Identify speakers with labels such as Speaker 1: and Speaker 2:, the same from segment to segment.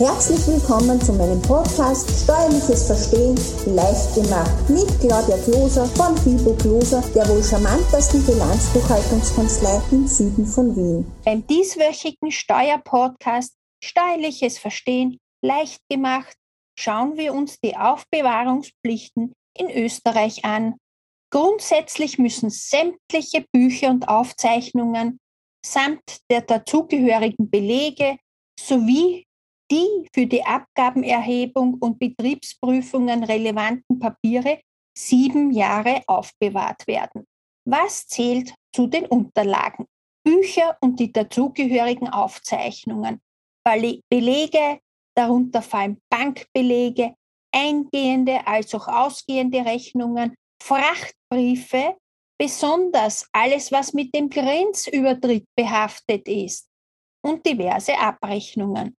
Speaker 1: Herzlich willkommen zu meinem Podcast Steuerliches Verstehen leicht gemacht mit Claudia Kloser von Fibo Kloser, der wohl charmantesten Bilanzbuchhaltungskanzlei im Süden von Wien.
Speaker 2: Beim dieswöchigen Steuerpodcast Steuerliches Verstehen leicht gemacht schauen wir uns die Aufbewahrungspflichten in Österreich an. Grundsätzlich müssen sämtliche Bücher und Aufzeichnungen samt der dazugehörigen Belege sowie die für die Abgabenerhebung und Betriebsprüfungen relevanten Papiere sieben Jahre aufbewahrt werden. Was zählt zu den Unterlagen? Bücher und die dazugehörigen Aufzeichnungen, Belege, darunter fallen Bankbelege, eingehende als auch ausgehende Rechnungen, Frachtbriefe, besonders alles, was mit dem Grenzübertritt behaftet ist und diverse Abrechnungen.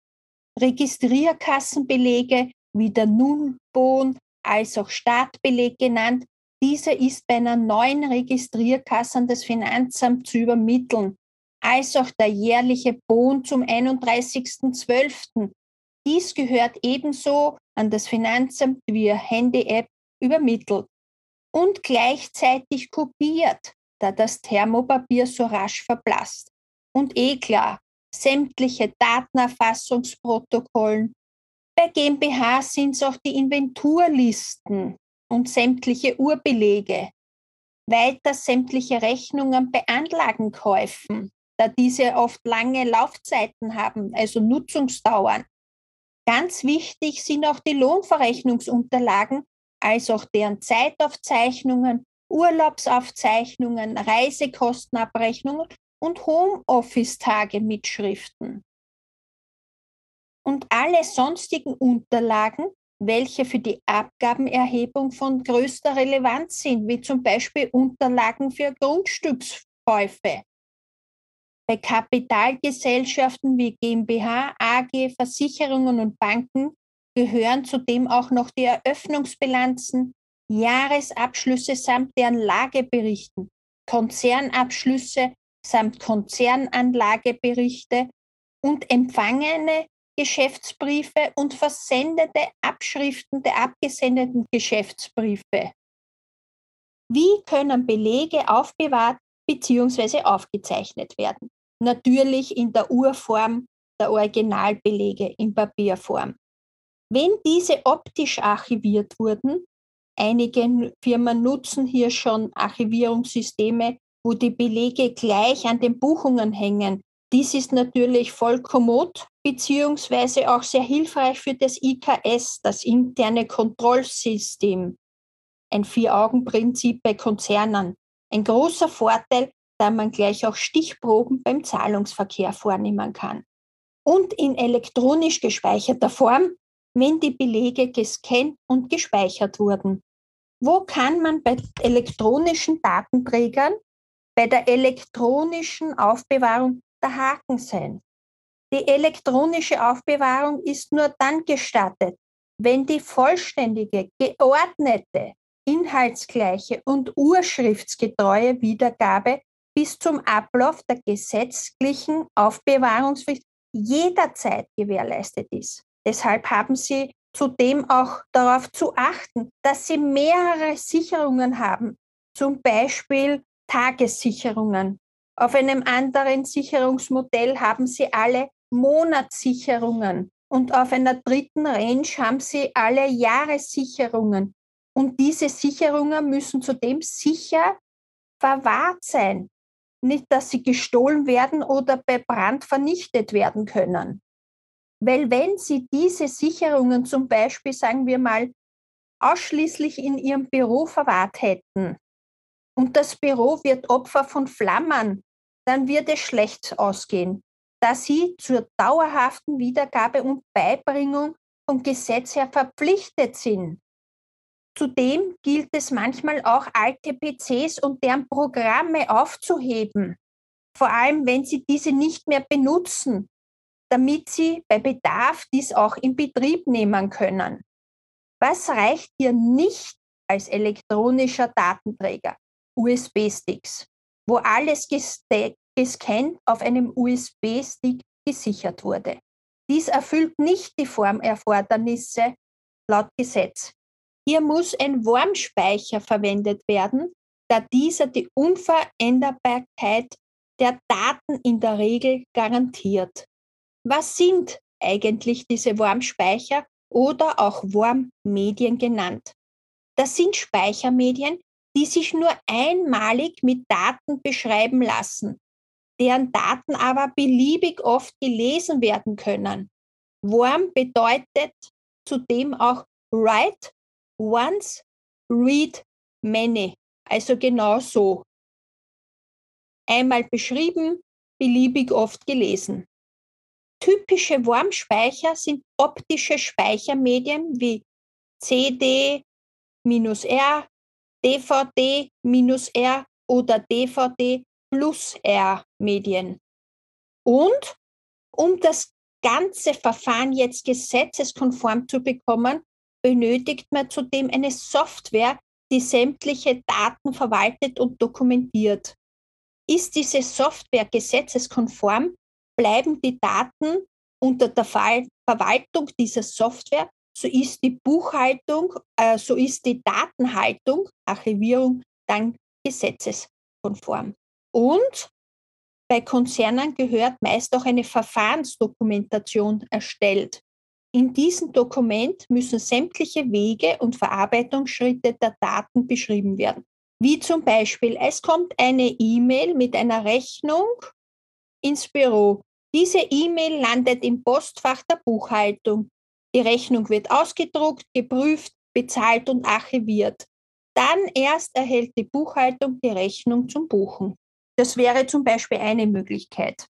Speaker 2: Registrierkassenbelege wie der Nullbon als auch Startbeleg genannt. Dieser ist bei einer neuen Registrierkasse an das Finanzamt zu übermitteln, als auch der jährliche Bon zum 31.12. Dies gehört ebenso an das Finanzamt via Handy-App übermittelt und gleichzeitig kopiert, da das Thermopapier so rasch verblasst. Und eh klar, sämtliche Datenerfassungsprotokollen. Bei GmbH sind es auch die Inventurlisten und sämtliche Urbelege. Weiter sämtliche Rechnungen bei Anlagenkäufen, da diese oft lange Laufzeiten haben, also Nutzungsdauern. Ganz wichtig sind auch die Lohnverrechnungsunterlagen, als auch deren Zeitaufzeichnungen, Urlaubsaufzeichnungen, Reisekostenabrechnungen und Homeoffice-Tage-Mitschriften. Und alle sonstigen Unterlagen, welche für die Abgabenerhebung von größter Relevanz sind, wie zum Beispiel Unterlagen für Grundstückskäufe. Bei Kapitalgesellschaften wie GmbH, AG, Versicherungen und Banken gehören zudem auch noch die Eröffnungsbilanzen, Jahresabschlüsse samt deren Lageberichten, Konzernabschlüsse samt Konzernanlageberichte und empfangene Geschäftsbriefe und versendete Abschriften der abgesendeten Geschäftsbriefe. Wie können Belege aufbewahrt bzw. aufgezeichnet werden? Natürlich in der Urform der Originalbelege in Papierform. Wenn diese optisch archiviert wurden, einige Firmen nutzen hier schon Archivierungssysteme wo die Belege gleich an den Buchungen hängen. Dies ist natürlich voll kommod beziehungsweise auch sehr hilfreich für das IKS, das interne Kontrollsystem. Ein Vier-Augen-Prinzip bei Konzernen. Ein großer Vorteil, da man gleich auch Stichproben beim Zahlungsverkehr vornehmen kann. Und in elektronisch gespeicherter Form, wenn die Belege gescannt und gespeichert wurden. Wo kann man bei elektronischen Datenträgern bei der elektronischen Aufbewahrung der Haken sein. Die elektronische Aufbewahrung ist nur dann gestattet, wenn die vollständige, geordnete, inhaltsgleiche und urschriftsgetreue Wiedergabe bis zum Ablauf der gesetzlichen Aufbewahrungsfrist jederzeit gewährleistet ist. Deshalb haben Sie zudem auch darauf zu achten, dass Sie mehrere Sicherungen haben, zum Beispiel Tagessicherungen. Auf einem anderen Sicherungsmodell haben Sie alle Monatssicherungen und auf einer dritten Range haben Sie alle Jahressicherungen. Und diese Sicherungen müssen zudem sicher verwahrt sein. Nicht, dass sie gestohlen werden oder bei Brand vernichtet werden können. Weil wenn Sie diese Sicherungen zum Beispiel, sagen wir mal, ausschließlich in Ihrem Büro verwahrt hätten, und das Büro wird Opfer von Flammen, dann wird es schlecht ausgehen, da sie zur dauerhaften Wiedergabe und Beibringung vom Gesetz her verpflichtet sind. Zudem gilt es manchmal auch alte PCs und deren Programme aufzuheben, vor allem wenn sie diese nicht mehr benutzen, damit sie bei Bedarf dies auch in Betrieb nehmen können. Was reicht hier nicht als elektronischer Datenträger? USB-Sticks, wo alles gescannt auf einem USB-Stick gesichert wurde. Dies erfüllt nicht die Formerfordernisse laut Gesetz. Hier muss ein Wormspeicher verwendet werden, da dieser die Unveränderbarkeit der Daten in der Regel garantiert. Was sind eigentlich diese Wormspeicher oder auch Wormmedien genannt? Das sind Speichermedien, die sich nur einmalig mit Daten beschreiben lassen, deren Daten aber beliebig oft gelesen werden können. Worm bedeutet zudem auch write once, read many, also genau so. Einmal beschrieben, beliebig oft gelesen. Typische Wormspeicher sind optische Speichermedien wie CD, R, DVD-R oder DVD plus R Medien. Und um das ganze Verfahren jetzt gesetzeskonform zu bekommen, benötigt man zudem eine Software, die sämtliche Daten verwaltet und dokumentiert. Ist diese Software gesetzeskonform, bleiben die Daten unter der Verwaltung dieser Software so ist die Buchhaltung, äh, so ist die Datenhaltung, Archivierung dann gesetzeskonform. Und bei Konzernen gehört meist auch eine Verfahrensdokumentation erstellt. In diesem Dokument müssen sämtliche Wege und Verarbeitungsschritte der Daten beschrieben werden. Wie zum Beispiel, es kommt eine E-Mail mit einer Rechnung ins Büro. Diese E-Mail landet im Postfach der Buchhaltung. Die Rechnung wird ausgedruckt, geprüft, bezahlt und archiviert. Dann erst erhält die Buchhaltung die Rechnung zum Buchen. Das wäre zum Beispiel eine Möglichkeit.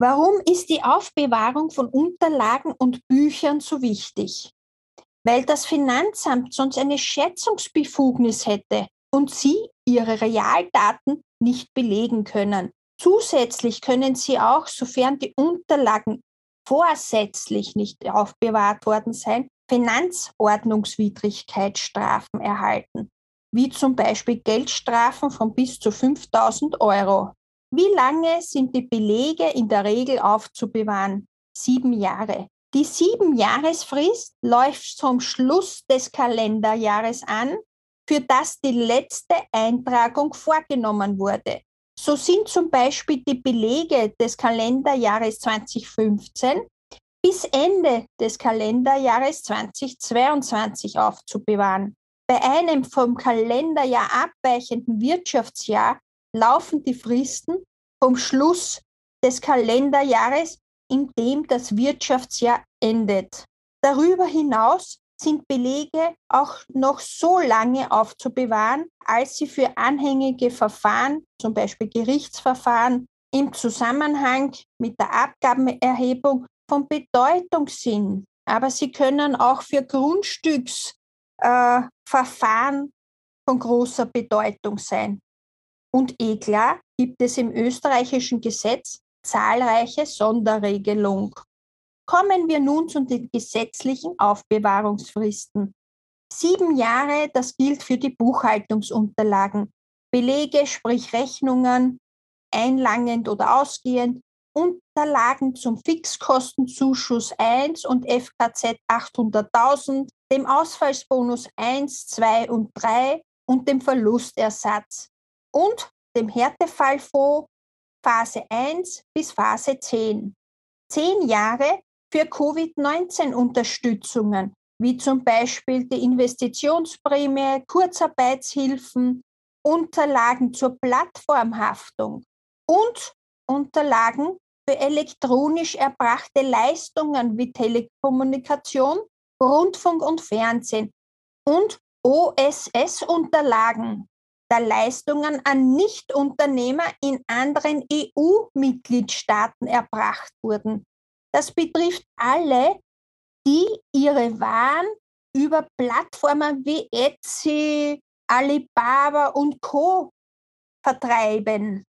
Speaker 2: Warum ist die Aufbewahrung von Unterlagen und Büchern so wichtig? Weil das Finanzamt sonst eine Schätzungsbefugnis hätte und Sie Ihre Realdaten nicht belegen können. Zusätzlich können Sie auch, sofern die Unterlagen vorsätzlich nicht aufbewahrt worden sein, Finanzordnungswidrigkeitsstrafen erhalten, wie zum Beispiel Geldstrafen von bis zu 5000 Euro. Wie lange sind die Belege in der Regel aufzubewahren? Sieben Jahre. Die Siebenjahresfrist läuft zum Schluss des Kalenderjahres an, für das die letzte Eintragung vorgenommen wurde. So sind zum Beispiel die Belege des Kalenderjahres 2015 bis Ende des Kalenderjahres 2022 aufzubewahren. Bei einem vom Kalenderjahr abweichenden Wirtschaftsjahr laufen die Fristen vom Schluss des Kalenderjahres, in dem das Wirtschaftsjahr endet. Darüber hinaus sind Belege auch noch so lange aufzubewahren, als sie für anhängige Verfahren, zum Beispiel Gerichtsverfahren, im Zusammenhang mit der Abgabenerhebung von Bedeutung sind. Aber sie können auch für Grundstücksverfahren äh, von großer Bedeutung sein. Und eh klar gibt es im österreichischen Gesetz zahlreiche Sonderregelungen. Kommen wir nun zu den gesetzlichen Aufbewahrungsfristen. Sieben Jahre, das gilt für die Buchhaltungsunterlagen. Belege, sprich Rechnungen, einlangend oder ausgehend, Unterlagen zum Fixkostenzuschuss 1 und FKZ 800.000, dem Ausfallsbonus 1, 2 und 3 und dem Verlustersatz und dem Härtefallfonds Phase 1 bis Phase 10. Zehn Jahre für Covid-19-Unterstützungen, wie zum Beispiel die Investitionsprämie, Kurzarbeitshilfen, Unterlagen zur Plattformhaftung und Unterlagen für elektronisch erbrachte Leistungen wie Telekommunikation, Rundfunk und Fernsehen und OSS-Unterlagen der Leistungen an Nichtunternehmer in anderen EU-Mitgliedstaaten erbracht wurden. Das betrifft alle, die ihre Waren über Plattformen wie Etsy, Alibaba und Co. vertreiben.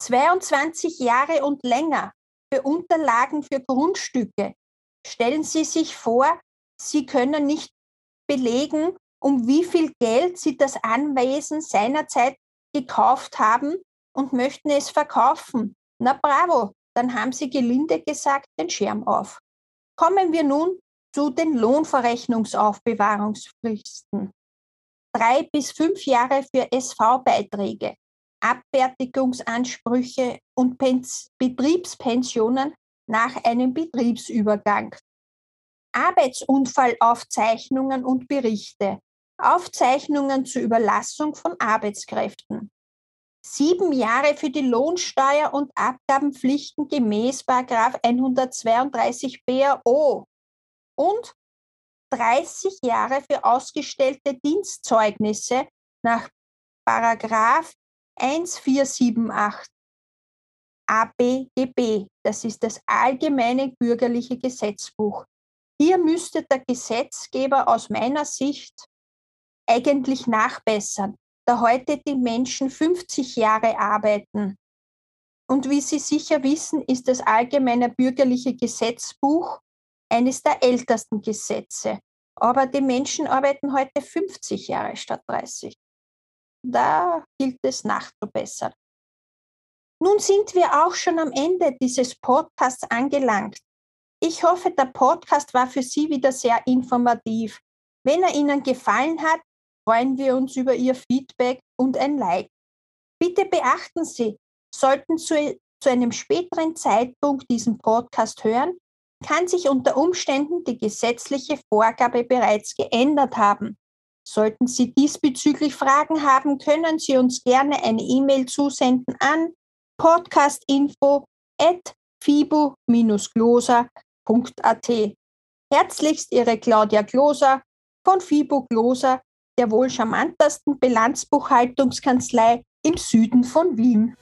Speaker 2: 22 Jahre und länger für Unterlagen für Grundstücke. Stellen Sie sich vor, Sie können nicht belegen, um wie viel Geld Sie das Anwesen seinerzeit gekauft haben und möchten es verkaufen. Na bravo, dann haben Sie gelinde gesagt den Schirm auf. Kommen wir nun zu den Lohnverrechnungsaufbewahrungsfristen. Drei bis fünf Jahre für SV-Beiträge, Abfertigungsansprüche und Pens Betriebspensionen nach einem Betriebsübergang. Arbeitsunfallaufzeichnungen und Berichte, Aufzeichnungen zur Überlassung von Arbeitskräften. Sieben Jahre für die Lohnsteuer und Abgabenpflichten gemäß 132 BAO und 30 Jahre für ausgestellte Dienstzeugnisse nach Paragraph 1478 ABGB. Das ist das Allgemeine Bürgerliche Gesetzbuch. Hier müsste der Gesetzgeber aus meiner Sicht eigentlich nachbessern, da heute die Menschen 50 Jahre arbeiten. Und wie Sie sicher wissen, ist das Allgemeine Bürgerliche Gesetzbuch eines der ältesten Gesetze. Aber die Menschen arbeiten heute 50 Jahre statt 30. Da gilt es nachzubessern. Nun sind wir auch schon am Ende dieses Podcasts angelangt. Ich hoffe, der Podcast war für Sie wieder sehr informativ. Wenn er Ihnen gefallen hat, freuen wir uns über Ihr Feedback und ein Like. Bitte beachten Sie, sollten Sie zu einem späteren Zeitpunkt diesen Podcast hören, kann sich unter Umständen die gesetzliche Vorgabe bereits geändert haben. Sollten Sie diesbezüglich Fragen haben, können Sie uns gerne eine E-Mail zusenden an podcastinfo at fibo-gloser.at. Herzlichst Ihre Claudia Gloser von Fibo Gloser, der wohl charmantesten Bilanzbuchhaltungskanzlei im Süden von Wien.